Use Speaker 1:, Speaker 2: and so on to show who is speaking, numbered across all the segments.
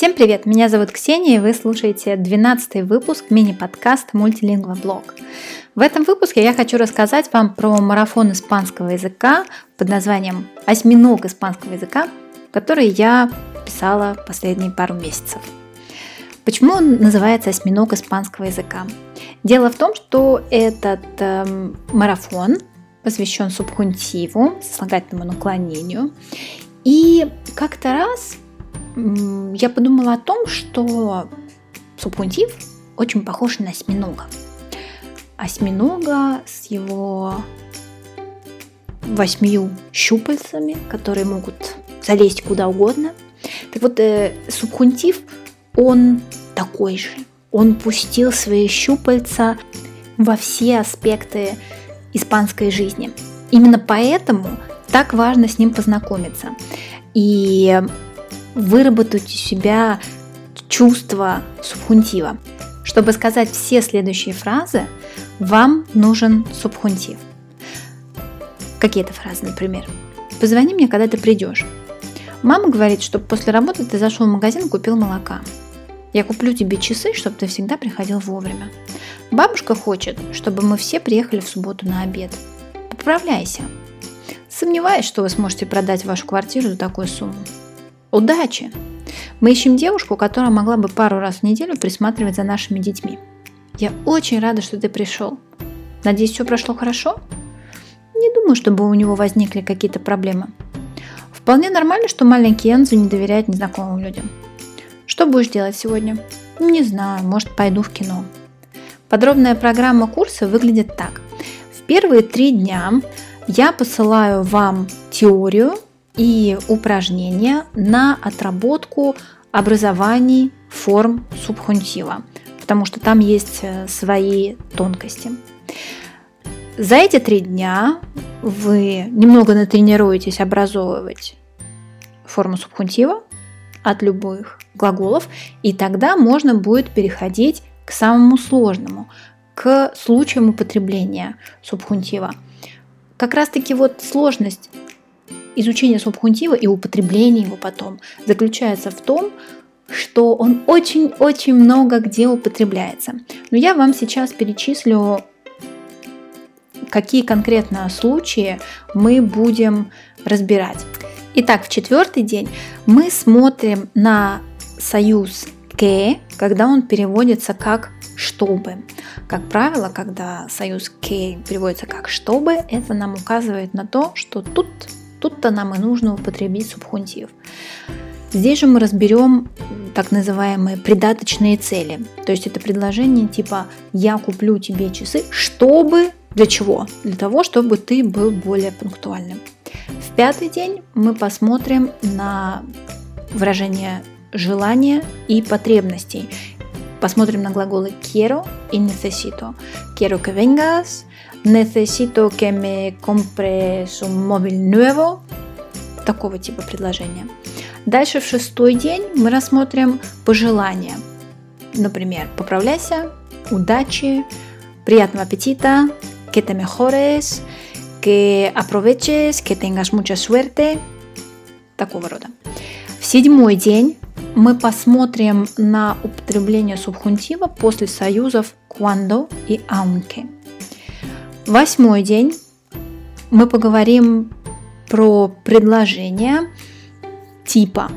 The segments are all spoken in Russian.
Speaker 1: Всем привет! Меня зовут Ксения, и вы слушаете 12 выпуск мини-подкаста «Мультилингва блог». В этом выпуске я хочу рассказать вам про марафон испанского языка под названием «Осьминог испанского языка», который я писала последние пару месяцев. Почему он называется «Осьминог испанского языка»? Дело в том, что этот э, марафон посвящен субхунтиву, сослагательному наклонению. И как-то раз я подумала о том, что субхунтив очень похож на осьминога. Осьминога с его восьмию щупальцами, которые могут залезть куда угодно. Так вот, э, субхунтив, он такой же. Он пустил свои щупальца во все аспекты испанской жизни. Именно поэтому так важно с ним познакомиться. И выработать у себя чувство субхунтива. Чтобы сказать все следующие фразы, вам нужен субхунтив. Какие-то фразы, например. Позвони мне, когда ты придешь. Мама говорит, что после работы ты зашел в магазин и купил молока. Я куплю тебе часы, чтобы ты всегда приходил вовремя. Бабушка хочет, чтобы мы все приехали в субботу на обед. Поправляйся. Сомневаюсь, что вы сможете продать вашу квартиру за такую сумму. Удачи! Мы ищем девушку, которая могла бы пару раз в неделю присматривать за нашими детьми. Я очень рада, что ты пришел. Надеюсь, все прошло хорошо? Не думаю, чтобы у него возникли какие-то проблемы. Вполне нормально, что маленький Энзу не доверяет незнакомым людям. Что будешь делать сегодня? Не знаю, может пойду в кино. Подробная программа курса выглядит так. В первые три дня я посылаю вам теорию и упражнения на отработку образований форм субхунтива, потому что там есть э, свои тонкости. За эти три дня вы немного натренируетесь образовывать форму субхунтива от любых глаголов, и тогда можно будет переходить к самому сложному, к случаям употребления субхунтива. Как раз таки вот сложность изучение субхунтива и употребление его потом заключается в том, что он очень-очень много где употребляется. Но я вам сейчас перечислю, какие конкретно случаи мы будем разбирать. Итак, в четвертый день мы смотрим на союз «к», когда он переводится как «чтобы». Как правило, когда союз «к» переводится как «чтобы», это нам указывает на то, что тут Тут-то нам и нужно употребить субхунтив. Здесь же мы разберем так называемые придаточные цели. То есть это предложение типа «я куплю тебе часы, чтобы…» Для чего? Для того, чтобы ты был более пунктуальным. В пятый день мы посмотрим на выражение желания и потребностей. Посмотрим на глаголы quiero и necesito. Quiero que vengas, necesito que me compres un móvil nuevo, такого типа предложения. Дальше в шестой день мы рассмотрим пожелания. Например, поправляйся, удачи, приятного аппетита, que te mejores, que aproveches, que tengas mucha suerte, такого рода. В седьмой день мы посмотрим на употребление субхунтива после союзов cuando и aunque. Восьмой день мы поговорим про предложение типа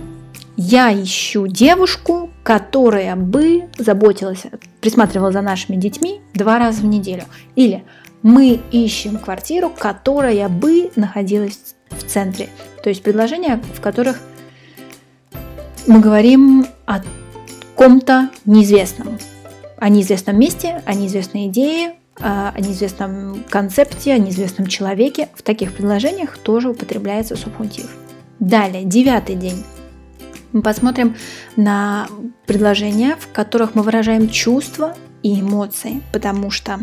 Speaker 1: «Я ищу девушку, которая бы заботилась, присматривала за нашими детьми два раза в неделю». Или «Мы ищем квартиру, которая бы находилась в центре». То есть предложения, в которых мы говорим о ком-то неизвестном, о неизвестном месте, о неизвестной идее, о неизвестном концепте, о неизвестном человеке. В таких предложениях тоже употребляется субхунтив. Далее, девятый день. Мы посмотрим на предложения, в которых мы выражаем чувства и эмоции, потому что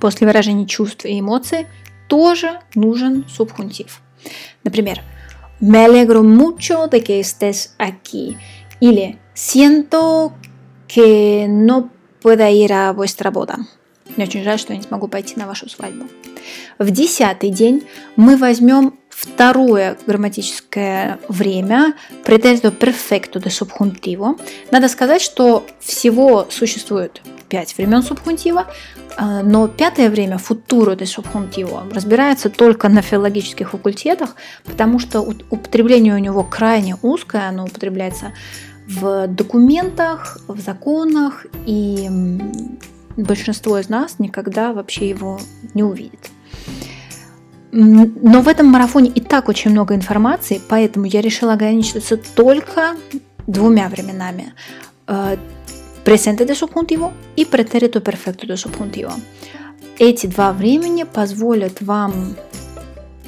Speaker 1: после выражения чувств и эмоций тоже нужен субхунтив. Например, Me alegro mucho de que estés aquí. Или siento que no pueda ir a vuestra boda. Мне очень жаль, что я не смогу пойти на вашу свадьбу. В десятый день мы возьмем Второе грамматическое время претерито perfecto de subjuntivo. Надо сказать, что всего существует пять времен субхунтива, а, но пятое время, футуро de subjuntivo, разбирается только на филологических факультетах, потому что употребление у него крайне узкое, оно употребляется в документах, в законах, и большинство из нас никогда вообще его не увидит. Но в этом марафоне и так очень много информации, поэтому я решила ограничиться только двумя временами. Presente de subjuntivo и pretérito perfecto de subjuntivo. Эти два времени позволят вам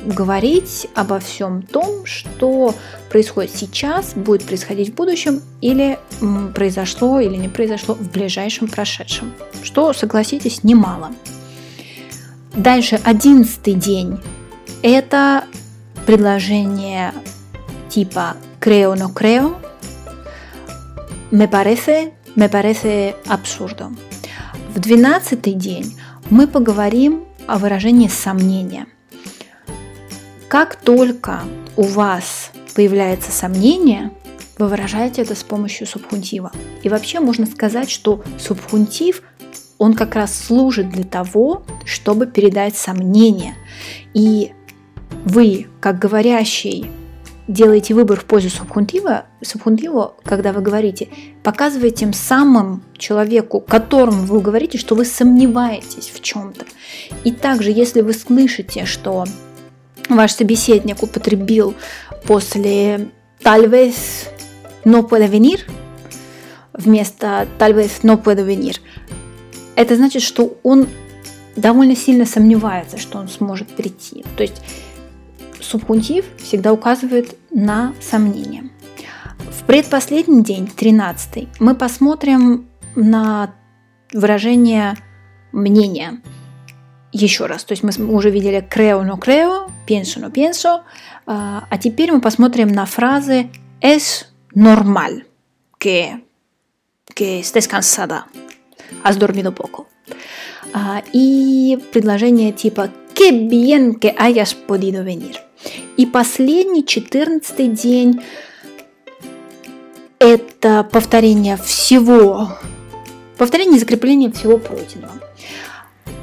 Speaker 1: говорить обо всем том, что происходит сейчас, будет происходить в будущем или произошло или не произошло в ближайшем прошедшем, что, согласитесь, немало. Дальше одиннадцатый день – это предложение типа creo no creo, me parece, me parece absurdo. В двенадцатый день мы поговорим о выражении сомнения. Как только у вас появляется сомнение, вы выражаете это с помощью субхунтива. И вообще можно сказать, что субхунтив – он как раз служит для того, чтобы передать сомнения. И вы, как говорящий, делаете выбор в пользу субхунтива, субхунтива, когда вы говорите, показываете тем самым человеку, которому вы говорите, что вы сомневаетесь в чем-то. И также, если вы слышите, что ваш собеседник употребил после vez no puede venir вместо vez no puedo venir, это значит, что он довольно сильно сомневается, что он сможет прийти. То есть субхунтив всегда указывает на сомнение. В предпоследний день, 13 мы посмотрим на выражение мнения. Еще раз, то есть мы уже видели creo no creo, pienso no pienso, а теперь мы посмотрим на фразы es normal que, que estés cansada has dormido poco. И предложение типа «Qué bien que hayas podido venir». И последний, четырнадцатый день – это повторение всего, повторение и закрепление всего пройденного.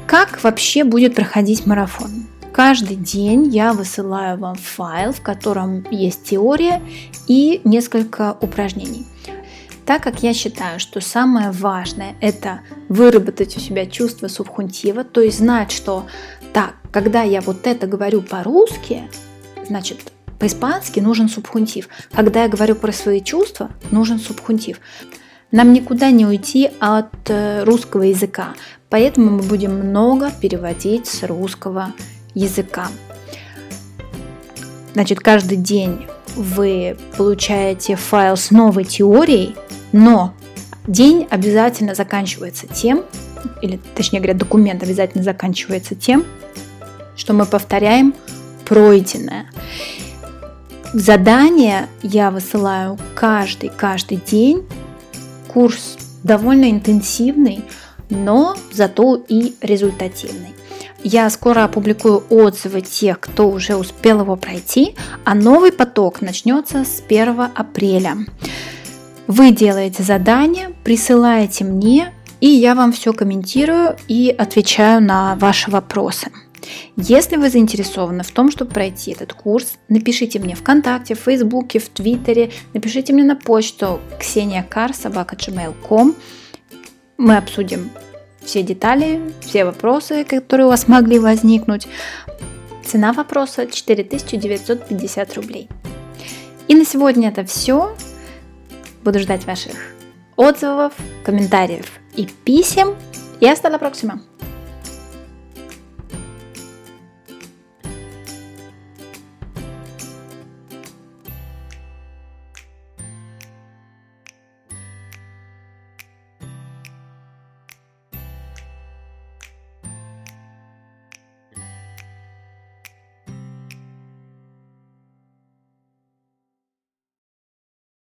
Speaker 1: Как вообще будет проходить марафон? Каждый день я высылаю вам файл, в котором есть теория и несколько упражнений. Так как я считаю, что самое важное – это выработать у себя чувство субхунтива, то есть знать, что так, когда я вот это говорю по-русски, значит, по-испански нужен субхунтив. Когда я говорю про свои чувства, нужен субхунтив. Нам никуда не уйти от э, русского языка, поэтому мы будем много переводить с русского языка. Значит, каждый день вы получаете файл с новой теорией, но день обязательно заканчивается тем, или точнее говоря, документ обязательно заканчивается тем, что мы повторяем пройденное. Задание я высылаю каждый, каждый день. Курс довольно интенсивный, но зато и результативный. Я скоро опубликую отзывы тех, кто уже успел его пройти, а новый поток начнется с 1 апреля. Вы делаете задание, присылаете мне, и я вам все комментирую и отвечаю на ваши вопросы. Если вы заинтересованы в том, чтобы пройти этот курс, напишите мне ВКонтакте, в Фейсбуке, в Твиттере, напишите мне на почту kseniakar.gmail.com. Мы обсудим все детали, все вопросы, которые у вас могли возникнуть. Цена вопроса 4950 рублей. И на сегодня это все. Буду ждать ваших отзывов, комментариев и писем. И hasta la próxima.